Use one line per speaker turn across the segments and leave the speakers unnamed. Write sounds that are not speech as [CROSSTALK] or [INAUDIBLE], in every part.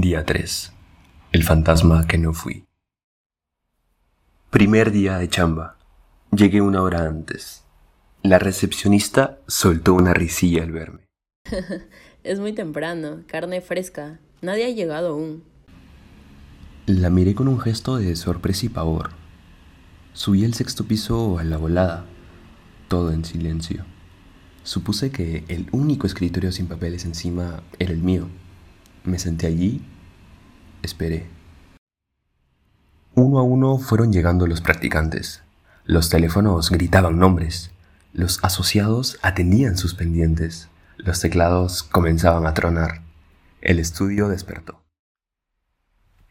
Día 3. El fantasma que no fui. Primer día de chamba. Llegué una hora antes. La recepcionista soltó una risilla al verme. [LAUGHS]
es muy temprano, carne fresca. Nadie ha llegado aún.
La miré con un gesto de sorpresa y pavor. Subí al sexto piso a la volada, todo en silencio. Supuse que el único escritorio sin papeles encima era el mío. Me senté allí, esperé. Uno a uno fueron llegando los practicantes. Los teléfonos gritaban nombres. Los asociados atendían sus pendientes. Los teclados comenzaban a tronar. El estudio despertó.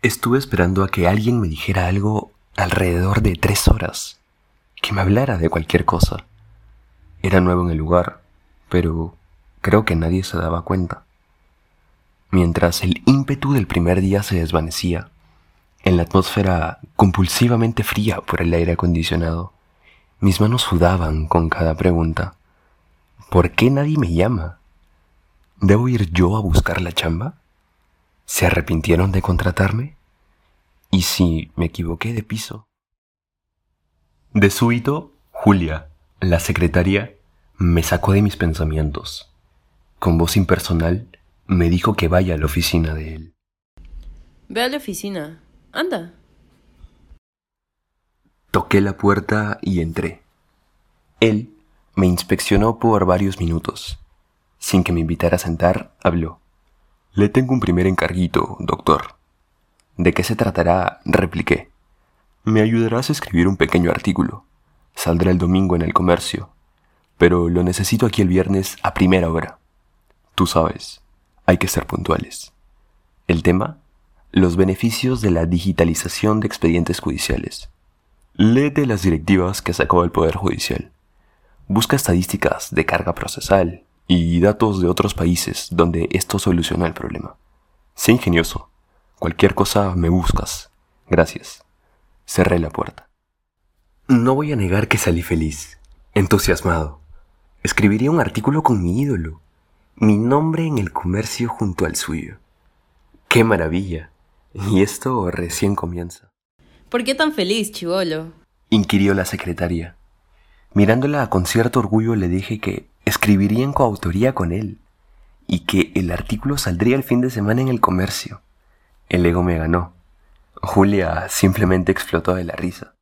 Estuve esperando a que alguien me dijera algo alrededor de tres horas, que me hablara de cualquier cosa. Era nuevo en el lugar, pero creo que nadie se daba cuenta. Mientras el ímpetu del primer día se desvanecía, en la atmósfera compulsivamente fría por el aire acondicionado, mis manos sudaban con cada pregunta. ¿Por qué nadie me llama? ¿Debo ir yo a buscar la chamba? ¿Se arrepintieron de contratarme? ¿Y si me equivoqué de piso? De súbito, Julia, la secretaria, me sacó de mis pensamientos. Con voz impersonal, me dijo que vaya a la oficina de él.
Ve a la oficina. Anda.
Toqué la puerta y entré. Él me inspeccionó por varios minutos. Sin que me invitara a sentar, habló. Le tengo un primer encarguito, doctor. ¿De qué se tratará? repliqué. Me ayudarás a escribir un pequeño artículo. Saldrá el domingo en el comercio pero lo necesito aquí el viernes a primera hora. Tú sabes, hay que ser puntuales. El tema, los beneficios de la digitalización de expedientes judiciales. Léete las directivas que sacó el Poder Judicial. Busca estadísticas de carga procesal y datos de otros países donde esto soluciona el problema. Sé ingenioso. Cualquier cosa me buscas. Gracias. Cerré la puerta. No voy a negar que salí feliz, entusiasmado. Escribiría un artículo con mi ídolo, mi nombre en el comercio junto al suyo. ¡Qué maravilla! Y esto recién comienza.
¿Por qué tan feliz, chivolo?
inquirió la secretaria. Mirándola con cierto orgullo le dije que escribiría en coautoría con él y que el artículo saldría el fin de semana en el comercio. El ego me ganó. Julia simplemente explotó de la risa.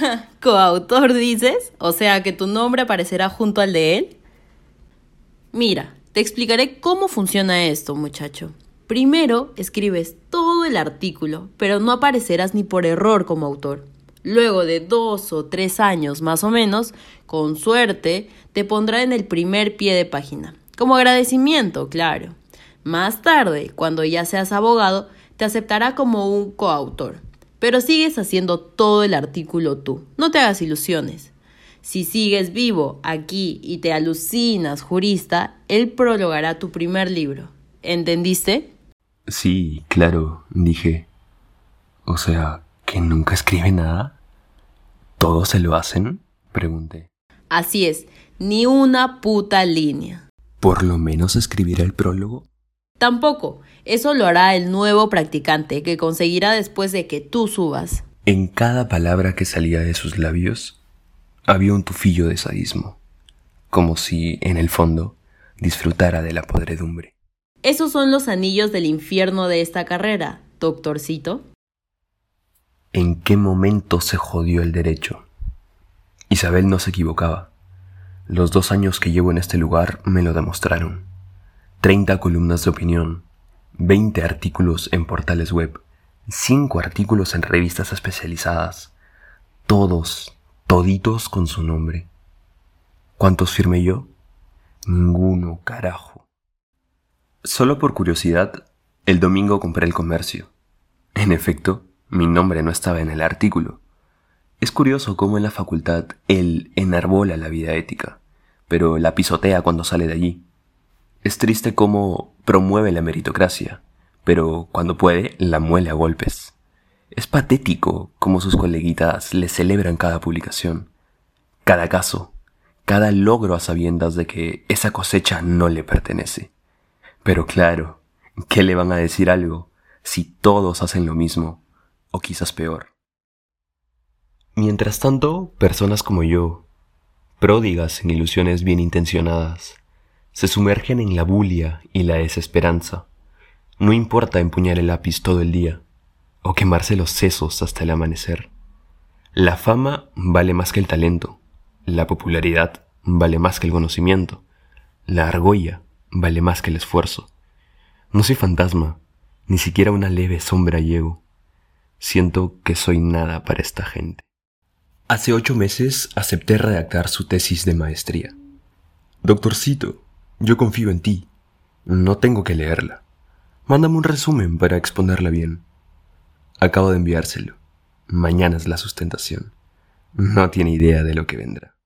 [LAUGHS]
¿Coautor dices? O sea, que tu nombre aparecerá junto al de él. Mira, te explicaré cómo funciona esto, muchacho. Primero escribes todo el artículo, pero no aparecerás ni por error como autor. Luego de dos o tres años más o menos, con suerte, te pondrá en el primer pie de página. Como agradecimiento, claro. Más tarde, cuando ya seas abogado, te aceptará como un coautor pero sigues haciendo todo el artículo tú. No te hagas ilusiones. Si sigues vivo aquí y te alucinas, jurista, él prologará tu primer libro. ¿Entendiste?
Sí, claro, dije. O sea, que nunca escribe nada. ¿Todos se lo hacen? Pregunté.
Así es, ni una puta línea.
¿Por lo menos escribirá el prólogo?
Tampoco. Eso lo hará el nuevo practicante que conseguirá después de que tú subas.
En cada palabra que salía de sus labios había un tufillo de sadismo, como si, en el fondo, disfrutara de la podredumbre.
Esos son los anillos del infierno de esta carrera, doctorcito.
¿En qué momento se jodió el derecho? Isabel no se equivocaba. Los dos años que llevo en este lugar me lo demostraron. 30 columnas de opinión, 20 artículos en portales web, 5 artículos en revistas especializadas, todos, toditos con su nombre. ¿Cuántos firmé yo? Ninguno, carajo. Solo por curiosidad, el domingo compré el comercio. En efecto, mi nombre no estaba en el artículo. Es curioso cómo en la facultad él enarbola la vida ética, pero la pisotea cuando sale de allí. Es triste cómo promueve la meritocracia, pero cuando puede la muele a golpes. Es patético cómo sus coleguitas le celebran cada publicación, cada caso, cada logro a sabiendas de que esa cosecha no le pertenece. Pero claro, ¿Qué le van a decir algo si todos hacen lo mismo? O quizás peor. Mientras tanto, personas como yo, pródigas en ilusiones bien intencionadas, se sumergen en la bulia y la desesperanza. No importa empuñar el lápiz todo el día o quemarse los sesos hasta el amanecer. La fama vale más que el talento, la popularidad vale más que el conocimiento, la argolla vale más que el esfuerzo. No soy fantasma, ni siquiera una leve sombra llego. Siento que soy nada para esta gente. Hace ocho meses acepté redactar su tesis de maestría. Doctorcito, yo confío en ti. No tengo que leerla. Mándame un resumen para exponerla bien. Acabo de enviárselo. Mañana es la sustentación. No tiene idea de lo que vendrá.